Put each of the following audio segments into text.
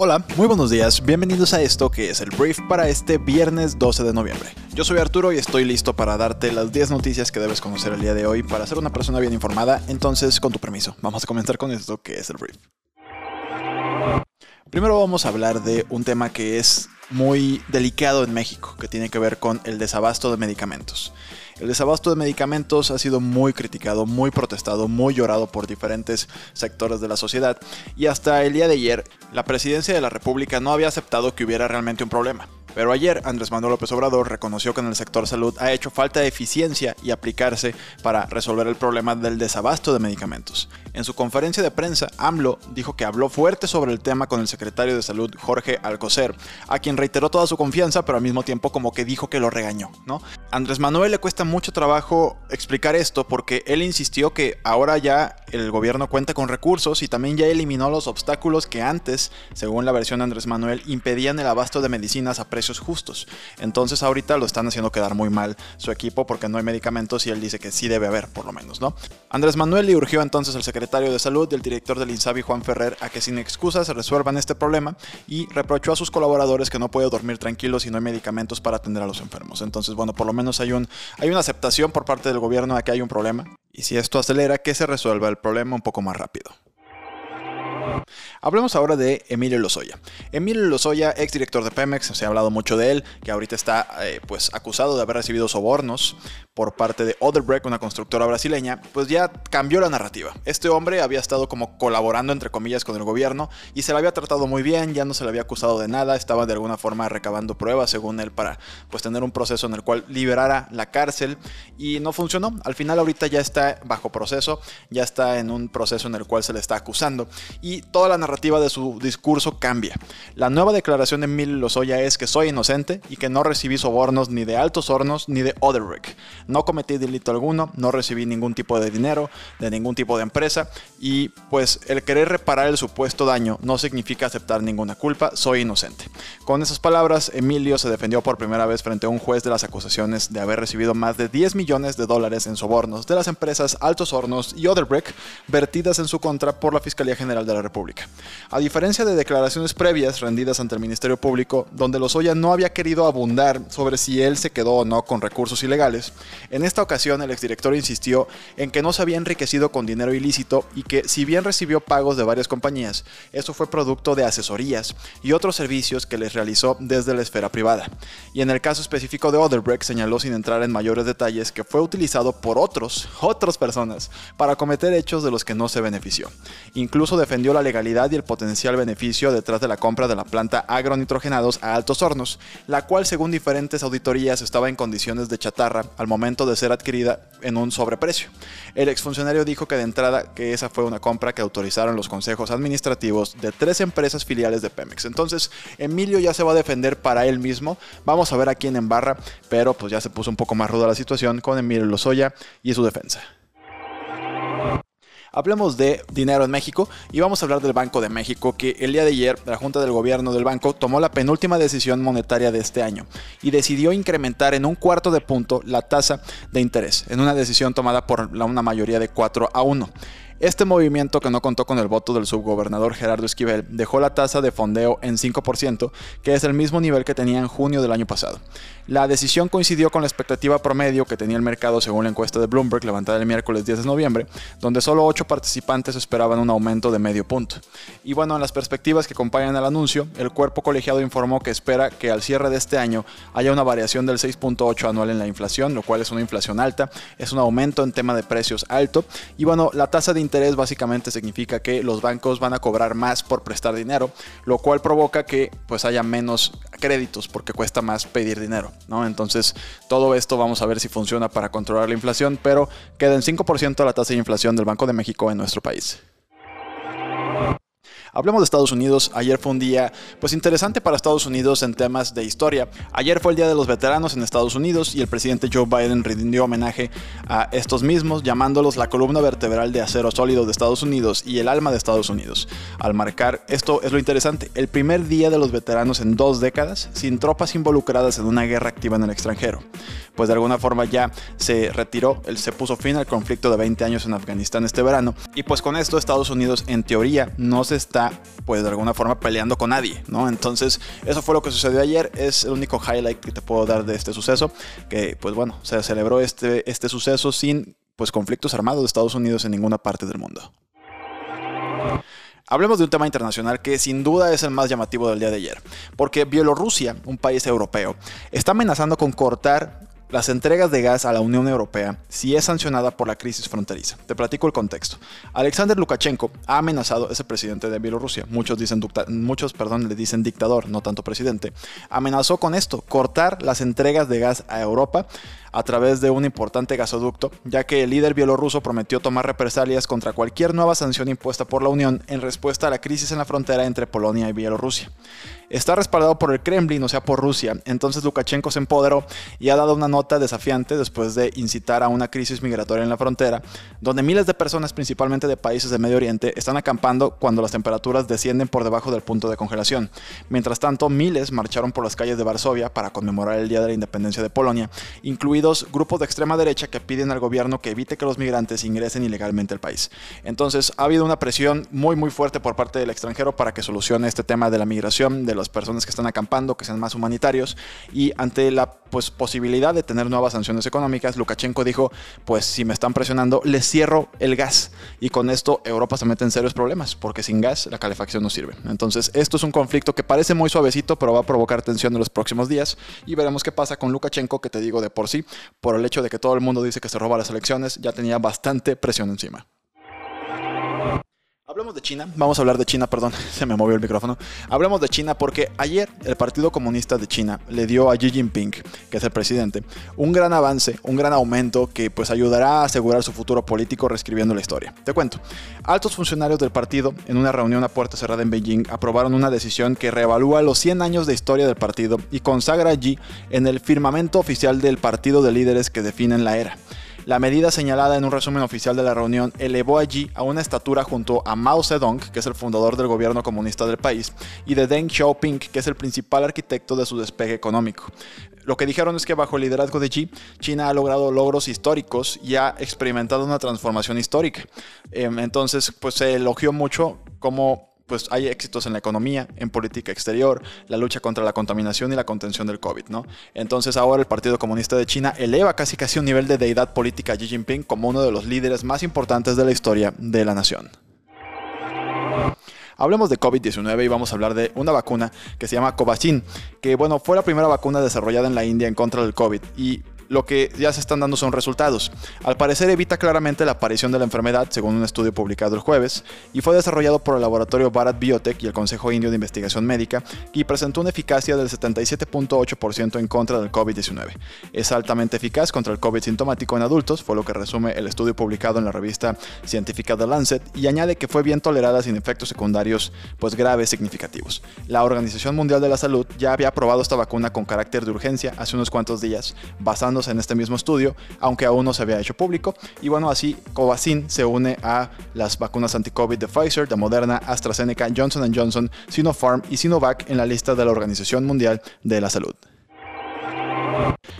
Hola, muy buenos días, bienvenidos a esto que es el brief para este viernes 12 de noviembre. Yo soy Arturo y estoy listo para darte las 10 noticias que debes conocer el día de hoy para ser una persona bien informada, entonces con tu permiso, vamos a comenzar con esto que es el brief. Primero vamos a hablar de un tema que es muy delicado en México, que tiene que ver con el desabasto de medicamentos. El desabasto de medicamentos ha sido muy criticado, muy protestado, muy llorado por diferentes sectores de la sociedad y hasta el día de ayer la presidencia de la República no había aceptado que hubiera realmente un problema. Pero ayer Andrés Manuel López Obrador reconoció que en el sector salud ha hecho falta de eficiencia y aplicarse para resolver el problema del desabasto de medicamentos. En su conferencia de prensa, AMLO dijo que habló fuerte sobre el tema con el secretario de Salud Jorge Alcocer, a quien reiteró toda su confianza, pero al mismo tiempo como que dijo que lo regañó, ¿no? Andrés Manuel le cuesta mucho trabajo explicar esto porque él insistió que ahora ya el gobierno cuenta con recursos y también ya eliminó los obstáculos que antes, según la versión de Andrés Manuel, impedían el abasto de medicinas a precios justos. Entonces ahorita lo están haciendo quedar muy mal su equipo porque no hay medicamentos y él dice que sí debe haber, por lo menos, ¿no? Andrés Manuel le urgió entonces al secretario de Salud y director del INSABI, Juan Ferrer, a que sin excusas resuelvan este problema y reprochó a sus colaboradores que no puede dormir tranquilo si no hay medicamentos para atender a los enfermos. Entonces, bueno, por lo menos hay, un, hay una aceptación por parte del gobierno de que hay un problema y si esto acelera, que se resuelva el problema un poco más rápido. Hablemos ahora de Emilio Lozoya. Emilio Lozoya, ex director de Pemex, se ha hablado mucho de él, que ahorita está eh, pues acusado de haber recibido sobornos por parte de Odebrecht, una constructora brasileña, pues ya cambió la narrativa. Este hombre había estado como colaborando entre comillas con el gobierno y se le había tratado muy bien, ya no se le había acusado de nada, estaba de alguna forma recabando pruebas según él para pues tener un proceso en el cual liberara la cárcel y no funcionó. Al final ahorita ya está bajo proceso, ya está en un proceso en el cual se le está acusando y toda la narrativa de su discurso cambia. La nueva declaración de Emilio Lozoya es que soy inocente y que no recibí sobornos ni de Altos Hornos ni de Oderick. No cometí delito alguno, no recibí ningún tipo de dinero de ningún tipo de empresa y pues el querer reparar el supuesto daño no significa aceptar ninguna culpa, soy inocente. Con esas palabras, Emilio se defendió por primera vez frente a un juez de las acusaciones de haber recibido más de 10 millones de dólares en sobornos de las empresas Altos Hornos y Oderick vertidas en su contra por la Fiscalía General de la República. A diferencia de declaraciones previas rendidas ante el Ministerio Público, donde Lozoya no había querido abundar sobre si él se quedó o no con recursos ilegales, en esta ocasión el exdirector insistió en que no se había enriquecido con dinero ilícito y que si bien recibió pagos de varias compañías, eso fue producto de asesorías y otros servicios que les realizó desde la esfera privada. Y en el caso específico de Odebrecht señaló sin entrar en mayores detalles que fue utilizado por otros, otras personas, para cometer hechos de los que no se benefició. Incluso defendió la legalidad y el potencial beneficio detrás de la compra de la planta agronitrogenados a altos hornos, la cual según diferentes auditorías estaba en condiciones de chatarra al momento de ser adquirida en un sobreprecio. El exfuncionario dijo que de entrada que esa fue una compra que autorizaron los consejos administrativos de tres empresas filiales de Pemex. Entonces, Emilio ya se va a defender para él mismo. Vamos a ver a quién embarra, pero pues ya se puso un poco más ruda la situación con Emilio Lozoya y su defensa. Hablemos de dinero en México y vamos a hablar del Banco de México que el día de ayer la Junta del Gobierno del banco tomó la penúltima decisión monetaria de este año y decidió incrementar en un cuarto de punto la tasa de interés en una decisión tomada por una mayoría de 4 a 1. Este movimiento, que no contó con el voto del subgobernador Gerardo Esquivel, dejó la tasa de fondeo en 5%, que es el mismo nivel que tenía en junio del año pasado. La decisión coincidió con la expectativa promedio que tenía el mercado según la encuesta de Bloomberg levantada el miércoles 10 de noviembre, donde solo 8 participantes esperaban un aumento de medio punto. Y bueno, en las perspectivas que acompañan al anuncio, el cuerpo colegiado informó que espera que al cierre de este año haya una variación del 6.8 anual en la inflación, lo cual es una inflación alta, es un aumento en tema de precios alto, y bueno, la tasa de interés básicamente significa que los bancos van a cobrar más por prestar dinero, lo cual provoca que pues haya menos créditos porque cuesta más pedir dinero, ¿no? Entonces, todo esto vamos a ver si funciona para controlar la inflación, pero queda en 5% la tasa de inflación del Banco de México en nuestro país. Hablemos de Estados Unidos. Ayer fue un día pues interesante para Estados Unidos en temas de historia. Ayer fue el Día de los Veteranos en Estados Unidos y el presidente Joe Biden rindió homenaje a estos mismos llamándolos la columna vertebral de acero sólido de Estados Unidos y el alma de Estados Unidos. Al marcar, esto es lo interesante, el primer día de los veteranos en dos décadas sin tropas involucradas en una guerra activa en el extranjero. Pues de alguna forma ya se retiró, él se puso fin al conflicto de 20 años en Afganistán este verano y pues con esto Estados Unidos en teoría no se está pues de alguna forma peleando con nadie, ¿no? Entonces eso fue lo que sucedió ayer, es el único highlight que te puedo dar de este suceso, que pues bueno, se celebró este, este suceso sin pues conflictos armados de Estados Unidos en ninguna parte del mundo. Hablemos de un tema internacional que sin duda es el más llamativo del día de ayer, porque Bielorrusia, un país europeo, está amenazando con cortar las entregas de gas a la Unión Europea si es sancionada por la crisis fronteriza. Te platico el contexto. Alexander Lukashenko ha amenazado, es el presidente de Bielorrusia, muchos, dicen, muchos perdón, le dicen dictador, no tanto presidente, amenazó con esto, cortar las entregas de gas a Europa a través de un importante gasoducto, ya que el líder bielorruso prometió tomar represalias contra cualquier nueva sanción impuesta por la Unión en respuesta a la crisis en la frontera entre Polonia y Bielorrusia está respaldado por el Kremlin, o sea, por Rusia. Entonces Lukashenko se empoderó y ha dado una nota desafiante después de incitar a una crisis migratoria en la frontera, donde miles de personas, principalmente de países de Medio Oriente, están acampando cuando las temperaturas descienden por debajo del punto de congelación. Mientras tanto, miles marcharon por las calles de Varsovia para conmemorar el Día de la Independencia de Polonia, incluidos grupos de extrema derecha que piden al gobierno que evite que los migrantes ingresen ilegalmente al país. Entonces, ha habido una presión muy muy fuerte por parte del extranjero para que solucione este tema de la migración, de las personas que están acampando, que sean más humanitarios, y ante la pues, posibilidad de tener nuevas sanciones económicas, Lukashenko dijo, pues si me están presionando, les cierro el gas, y con esto Europa se mete en serios problemas, porque sin gas la calefacción no sirve. Entonces, esto es un conflicto que parece muy suavecito, pero va a provocar tensión en los próximos días, y veremos qué pasa con Lukashenko, que te digo de por sí, por el hecho de que todo el mundo dice que se roba las elecciones, ya tenía bastante presión encima. Hablemos de China, vamos a hablar de China, perdón, se me movió el micrófono. Hablemos de China porque ayer el Partido Comunista de China le dio a Xi Jinping, que es el presidente, un gran avance, un gran aumento que pues ayudará a asegurar su futuro político reescribiendo la historia. Te cuento, altos funcionarios del partido en una reunión a puerta cerrada en Beijing aprobaron una decisión que reevalúa los 100 años de historia del partido y consagra a Xi en el firmamento oficial del partido de líderes que definen la era. La medida señalada en un resumen oficial de la reunión elevó allí a una estatura junto a Mao Zedong, que es el fundador del gobierno comunista del país, y de Deng Xiaoping, que es el principal arquitecto de su despegue económico. Lo que dijeron es que bajo el liderazgo de Xi, China ha logrado logros históricos y ha experimentado una transformación histórica. Em, entonces, pues se elogió mucho cómo pues hay éxitos en la economía, en política exterior, la lucha contra la contaminación y la contención del COVID, ¿no? Entonces ahora el Partido Comunista de China eleva casi casi un nivel de deidad política a Xi Jinping como uno de los líderes más importantes de la historia de la nación. Hablemos de COVID-19 y vamos a hablar de una vacuna que se llama Covaxin, que bueno, fue la primera vacuna desarrollada en la India en contra del COVID y lo que ya se están dando son resultados. Al parecer evita claramente la aparición de la enfermedad, según un estudio publicado el jueves, y fue desarrollado por el laboratorio Bharat Biotech y el Consejo Indio de Investigación Médica, y presentó una eficacia del 77.8% en contra del COVID-19. Es altamente eficaz contra el COVID sintomático en adultos, fue lo que resume el estudio publicado en la revista científica The Lancet, y añade que fue bien tolerada sin efectos secundarios pues graves significativos. La Organización Mundial de la Salud ya había aprobado esta vacuna con carácter de urgencia hace unos cuantos días, en este mismo estudio, aunque aún no se había hecho público. Y bueno, así Covaxin se une a las vacunas anti-COVID de Pfizer, de Moderna, AstraZeneca, Johnson Johnson, Sinopharm y Sinovac en la lista de la Organización Mundial de la Salud.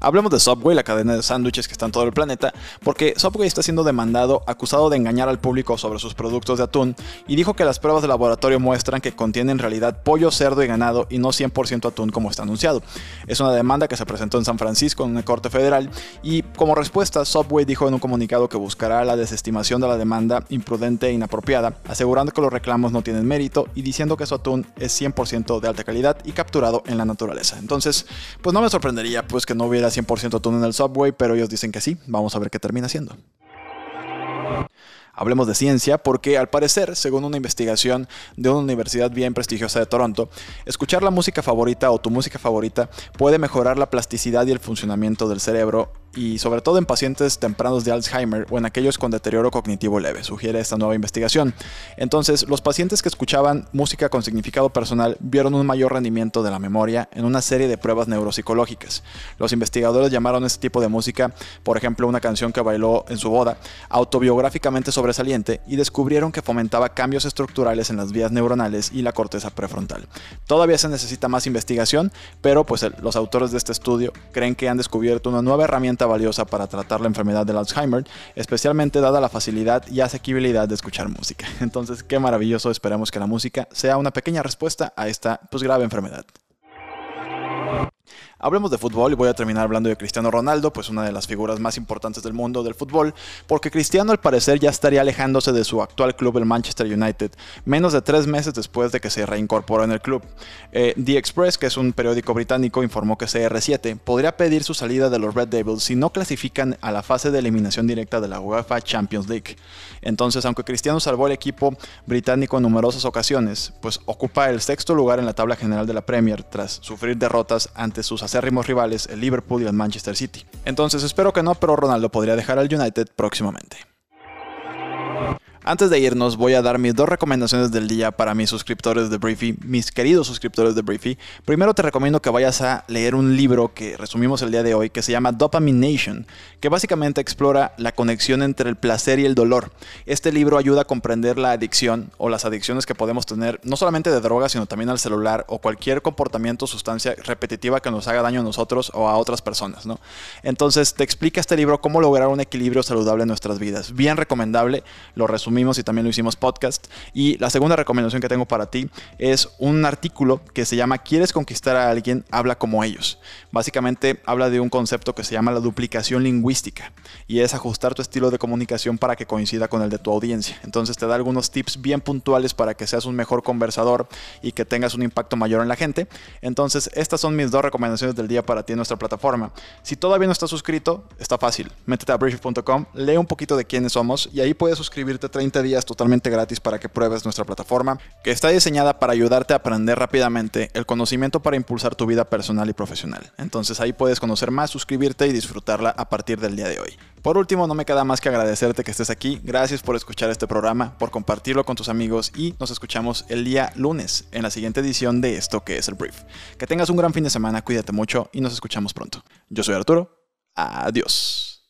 Hablemos de Subway, la cadena de sándwiches que está en todo el planeta, porque Subway está siendo demandado acusado de engañar al público sobre sus productos de atún y dijo que las pruebas de laboratorio muestran que contiene en realidad pollo, cerdo y ganado y no 100% atún como está anunciado. Es una demanda que se presentó en San Francisco en una corte federal y como respuesta Subway dijo en un comunicado que buscará la desestimación de la demanda imprudente e inapropiada, asegurando que los reclamos no tienen mérito y diciendo que su atún es 100% de alta calidad y capturado en la naturaleza. Entonces, pues no me sorprendería pues que no hubiera 100% atún en el Subway, pero ellos dicen que sí. Vamos a ver qué termina siendo. Hablemos de ciencia porque al parecer, según una investigación de una universidad bien prestigiosa de Toronto, escuchar la música favorita o tu música favorita puede mejorar la plasticidad y el funcionamiento del cerebro y sobre todo en pacientes tempranos de Alzheimer o en aquellos con deterioro cognitivo leve, sugiere esta nueva investigación. Entonces, los pacientes que escuchaban música con significado personal vieron un mayor rendimiento de la memoria en una serie de pruebas neuropsicológicas. Los investigadores llamaron este tipo de música, por ejemplo, una canción que bailó en su boda, autobiográficamente sobresaliente y descubrieron que fomentaba cambios estructurales en las vías neuronales y la corteza prefrontal. Todavía se necesita más investigación, pero pues los autores de este estudio creen que han descubierto una nueva herramienta valiosa para tratar la enfermedad del Alzheimer, especialmente dada la facilidad y asequibilidad de escuchar música. Entonces, qué maravilloso, esperamos que la música sea una pequeña respuesta a esta pues grave enfermedad. Hablemos de fútbol y voy a terminar hablando de Cristiano Ronaldo, pues una de las figuras más importantes del mundo del fútbol, porque Cristiano al parecer ya estaría alejándose de su actual club, el Manchester United, menos de tres meses después de que se reincorporó en el club. Eh, The Express, que es un periódico británico, informó que CR7 podría pedir su salida de los Red Devils si no clasifican a la fase de eliminación directa de la UEFA Champions League. Entonces, aunque Cristiano salvó al equipo británico en numerosas ocasiones, pues ocupa el sexto lugar en la tabla general de la Premier tras sufrir derrotas ante sus acérrimos rivales, el Liverpool y el Manchester City. Entonces espero que no, pero Ronaldo podría dejar al United próximamente. Antes de irnos, voy a dar mis dos recomendaciones del día para mis suscriptores de Briefy, mis queridos suscriptores de Briefy. Primero te recomiendo que vayas a leer un libro que resumimos el día de hoy, que se llama Dopamination, que básicamente explora la conexión entre el placer y el dolor. Este libro ayuda a comprender la adicción o las adicciones que podemos tener, no solamente de drogas, sino también al celular o cualquier comportamiento o sustancia repetitiva que nos haga daño a nosotros o a otras personas. ¿no? Entonces, te explica este libro cómo lograr un equilibrio saludable en nuestras vidas. Bien recomendable, lo resumo y también lo hicimos podcast. Y la segunda recomendación que tengo para ti es un artículo que se llama ¿Quieres conquistar a alguien? Habla como ellos. Básicamente habla de un concepto que se llama la duplicación lingüística y es ajustar tu estilo de comunicación para que coincida con el de tu audiencia. Entonces te da algunos tips bien puntuales para que seas un mejor conversador y que tengas un impacto mayor en la gente. Entonces estas son mis dos recomendaciones del día para ti en nuestra plataforma. Si todavía no estás suscrito, está fácil. Métete a brief.com, lee un poquito de quiénes somos y ahí puedes suscribirte 30 días totalmente gratis para que pruebes nuestra plataforma, que está diseñada para ayudarte a aprender rápidamente el conocimiento para impulsar tu vida personal y profesional. Entonces ahí puedes conocer más, suscribirte y disfrutarla a partir del día de hoy. Por último, no me queda más que agradecerte que estés aquí. Gracias por escuchar este programa, por compartirlo con tus amigos y nos escuchamos el día lunes en la siguiente edición de esto que es el brief. Que tengas un gran fin de semana, cuídate mucho y nos escuchamos pronto. Yo soy Arturo. Adiós.